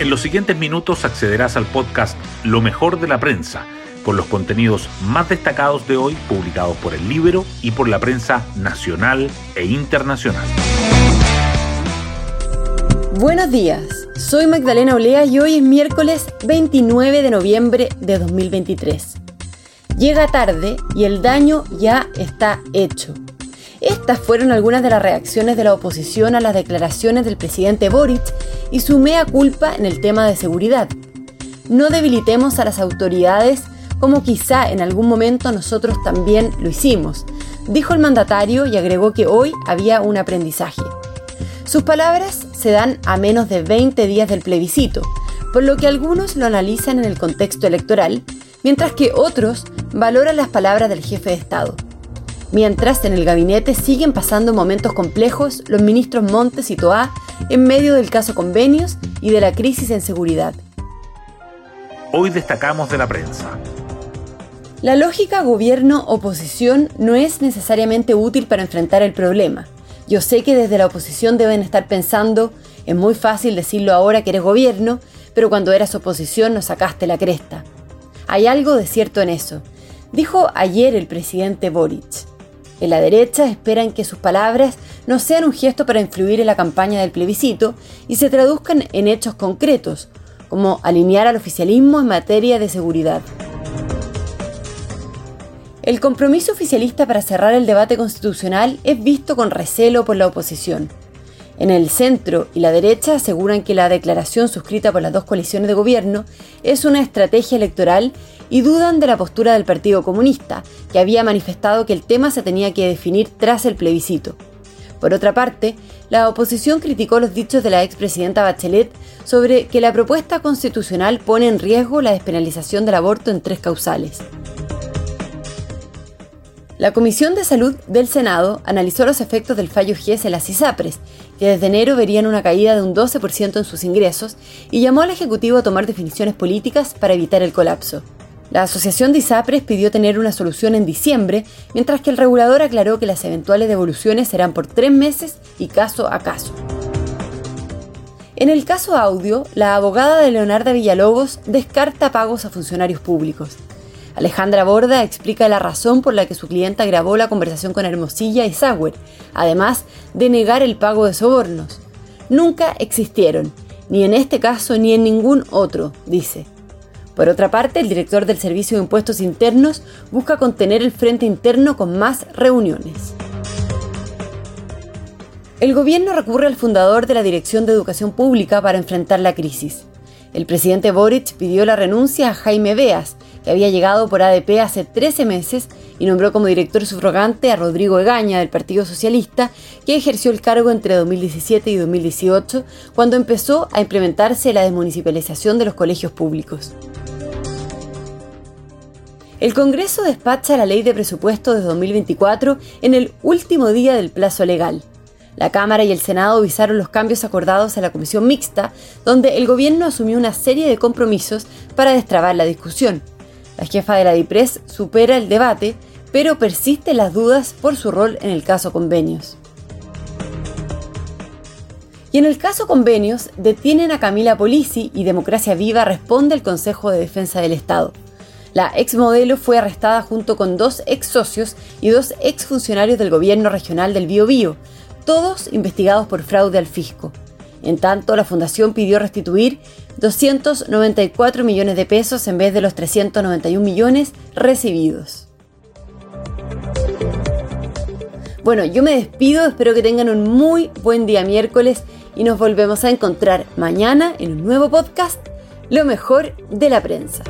En los siguientes minutos accederás al podcast Lo mejor de la prensa, con los contenidos más destacados de hoy publicados por el libro y por la prensa nacional e internacional. Buenos días, soy Magdalena Olea y hoy es miércoles 29 de noviembre de 2023. Llega tarde y el daño ya está hecho. Estas fueron algunas de las reacciones de la oposición a las declaraciones del presidente Boric y su mea culpa en el tema de seguridad. No debilitemos a las autoridades como quizá en algún momento nosotros también lo hicimos, dijo el mandatario y agregó que hoy había un aprendizaje. Sus palabras se dan a menos de 20 días del plebiscito, por lo que algunos lo analizan en el contexto electoral, mientras que otros valoran las palabras del jefe de Estado. Mientras en el gabinete siguen pasando momentos complejos los ministros Montes y Toá en medio del caso convenios y de la crisis en seguridad. Hoy destacamos de la prensa. La lógica gobierno-oposición no es necesariamente útil para enfrentar el problema. Yo sé que desde la oposición deben estar pensando, es muy fácil decirlo ahora que eres gobierno, pero cuando eras oposición nos sacaste la cresta. Hay algo de cierto en eso, dijo ayer el presidente Boric. En la derecha esperan que sus palabras no sean un gesto para influir en la campaña del plebiscito y se traduzcan en hechos concretos, como alinear al oficialismo en materia de seguridad. El compromiso oficialista para cerrar el debate constitucional es visto con recelo por la oposición. En el centro y la derecha aseguran que la declaración suscrita por las dos coaliciones de gobierno es una estrategia electoral y dudan de la postura del Partido Comunista, que había manifestado que el tema se tenía que definir tras el plebiscito. Por otra parte, la oposición criticó los dichos de la expresidenta Bachelet sobre que la propuesta constitucional pone en riesgo la despenalización del aborto en tres causales. La Comisión de Salud del Senado analizó los efectos del fallo GES en las ISAPRES, que desde enero verían una caída de un 12% en sus ingresos, y llamó al Ejecutivo a tomar definiciones políticas para evitar el colapso. La Asociación de ISAPRES pidió tener una solución en diciembre, mientras que el regulador aclaró que las eventuales devoluciones serán por tres meses y caso a caso. En el caso audio, la abogada de Leonardo Villalobos descarta pagos a funcionarios públicos. Alejandra Borda explica la razón por la que su clienta grabó la conversación con Hermosilla y Sauer, además de negar el pago de sobornos. Nunca existieron, ni en este caso ni en ningún otro, dice. Por otra parte, el director del Servicio de Impuestos Internos busca contener el frente interno con más reuniones. El gobierno recurre al fundador de la Dirección de Educación Pública para enfrentar la crisis. El presidente Boric pidió la renuncia a Jaime Beas, que había llegado por ADP hace 13 meses y nombró como director subrogante a Rodrigo Egaña del Partido Socialista, que ejerció el cargo entre 2017 y 2018, cuando empezó a implementarse la desmunicipalización de los colegios públicos. El Congreso despacha la ley de presupuesto de 2024 en el último día del plazo legal. La Cámara y el Senado visaron los cambios acordados a la comisión mixta, donde el gobierno asumió una serie de compromisos para destrabar la discusión. La jefa de la DIPRES supera el debate, pero persisten las dudas por su rol en el caso convenios. Y en el caso convenios, detienen a Camila Polisi y Democracia Viva responde al Consejo de Defensa del Estado. La ex modelo fue arrestada junto con dos ex socios y dos ex funcionarios del gobierno regional del Biobío, todos investigados por fraude al fisco. En tanto, la fundación pidió restituir 294 millones de pesos en vez de los 391 millones recibidos. Bueno, yo me despido, espero que tengan un muy buen día miércoles y nos volvemos a encontrar mañana en un nuevo podcast, Lo mejor de la prensa.